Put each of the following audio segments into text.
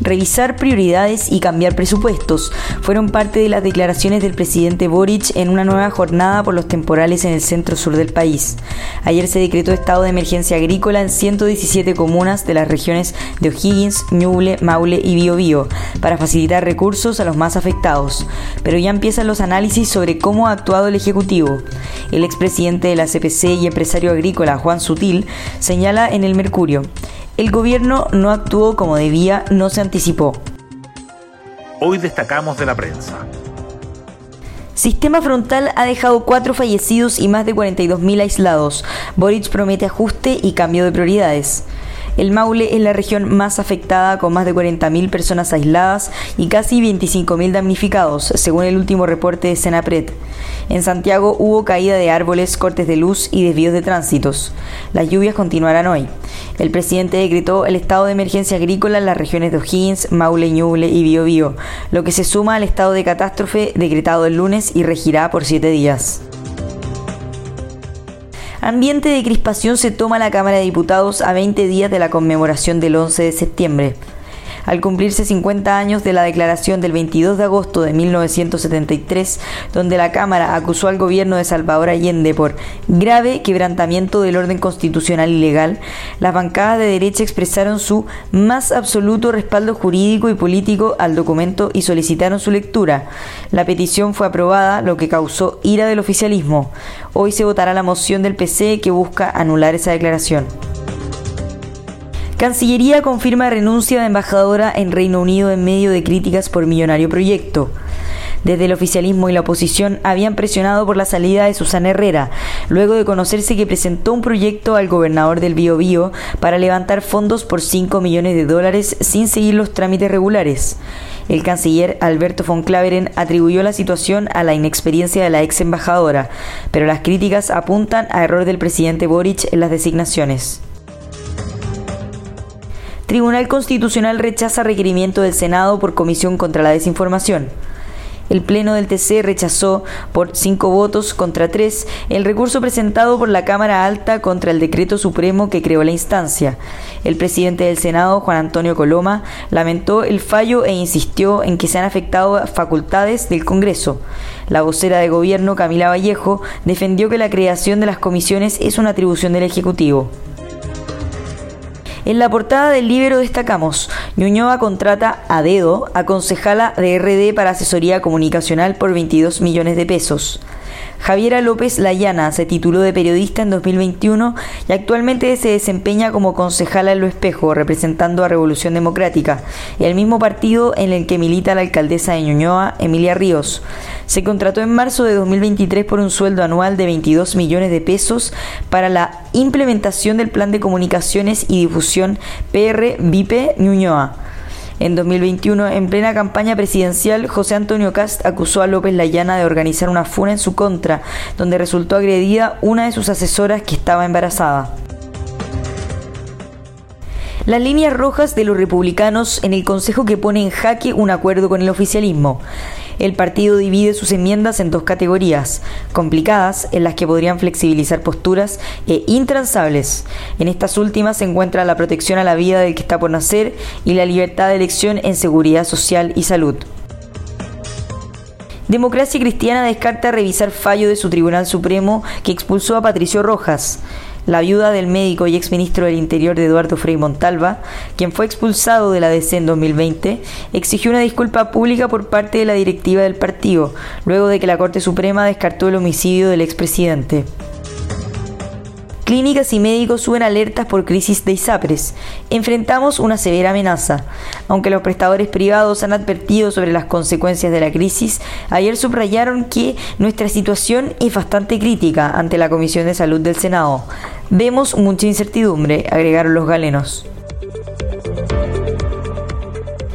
Revisar prioridades y cambiar presupuestos fueron parte de las declaraciones del presidente Boric en una nueva jornada por los temporales en el centro sur del país. Ayer se decretó estado de emergencia agrícola en 117 comunas de las regiones de O'Higgins, Ñuble, Maule y Biobío para facilitar recursos a los más afectados. Pero ya empiezan los análisis sobre cómo ha actuado el Ejecutivo. El expresidente de la CPC y empresario agrícola Juan Sutil señala en el Mercurio el gobierno no actuó como debía, no se anticipó. Hoy destacamos de la prensa. Sistema frontal ha dejado cuatro fallecidos y más de 42.000 aislados. Boric promete ajuste y cambio de prioridades. El Maule es la región más afectada con más de 40.000 personas aisladas y casi 25.000 damnificados, según el último reporte de Senapred. En Santiago hubo caída de árboles, cortes de luz y desvíos de tránsitos. Las lluvias continuarán hoy. El presidente decretó el estado de emergencia agrícola en las regiones de O'Higgins, Maule, Ñuble y Biobío, lo que se suma al estado de catástrofe decretado el lunes y regirá por siete días. Ambiente de crispación se toma la Cámara de Diputados a 20 días de la conmemoración del 11 de septiembre al cumplirse 50 años de la declaración del 22 de agosto de 1973, donde la Cámara acusó al gobierno de Salvador Allende por grave quebrantamiento del orden constitucional y legal, las bancadas de derecha expresaron su más absoluto respaldo jurídico y político al documento y solicitaron su lectura. La petición fue aprobada, lo que causó ira del oficialismo. Hoy se votará la moción del PC que busca anular esa declaración. Cancillería confirma renuncia de embajadora en Reino Unido en medio de críticas por millonario proyecto. Desde el oficialismo y la oposición habían presionado por la salida de Susana Herrera, luego de conocerse que presentó un proyecto al gobernador del Biobío para levantar fondos por 5 millones de dólares sin seguir los trámites regulares. El canciller Alberto von Claveren atribuyó la situación a la inexperiencia de la ex embajadora, pero las críticas apuntan a error del presidente Boric en las designaciones. Tribunal Constitucional rechaza requerimiento del Senado por Comisión contra la Desinformación. El Pleno del TC rechazó por cinco votos contra tres el recurso presentado por la Cámara Alta contra el decreto supremo que creó la instancia. El presidente del Senado, Juan Antonio Coloma, lamentó el fallo e insistió en que se han afectado facultades del Congreso. La vocera de gobierno, Camila Vallejo, defendió que la creación de las comisiones es una atribución del Ejecutivo. En la portada del libro destacamos, Ñuñoa contrata a dedo a concejala de RD para asesoría comunicacional por 22 millones de pesos. Javiera López Layana se tituló de periodista en 2021 y actualmente se desempeña como concejala en Lo Espejo, representando a Revolución Democrática, el mismo partido en el que milita la alcaldesa de Ñuñoa, Emilia Ríos. Se contrató en marzo de 2023 por un sueldo anual de 22 millones de pesos para la implementación del Plan de Comunicaciones y Difusión PR-VIP Ñuñoa. En 2021, en plena campaña presidencial, José Antonio Cast acusó a López Layana de organizar una funa en su contra, donde resultó agredida una de sus asesoras que estaba embarazada. Las líneas rojas de los republicanos en el Consejo que pone en jaque un acuerdo con el oficialismo. El partido divide sus enmiendas en dos categorías, complicadas, en las que podrían flexibilizar posturas, e intransables. En estas últimas se encuentra la protección a la vida del que está por nacer y la libertad de elección en seguridad social y salud. Democracia Cristiana descarta revisar fallo de su Tribunal Supremo que expulsó a Patricio Rojas la viuda del médico y exministro del Interior de Eduardo Frei Montalva, quien fue expulsado de la DC en 2020, exigió una disculpa pública por parte de la directiva del partido, luego de que la Corte Suprema descartó el homicidio del expresidente. Clínicas y médicos suben alertas por crisis de ISAPRES. Enfrentamos una severa amenaza. Aunque los prestadores privados han advertido sobre las consecuencias de la crisis, ayer subrayaron que nuestra situación es bastante crítica ante la Comisión de Salud del Senado. Vemos mucha incertidumbre, agregaron los galenos.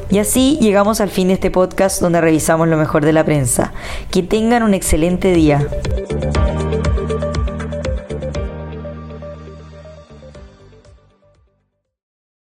Y así llegamos al fin de este podcast donde revisamos lo mejor de la prensa. Que tengan un excelente día.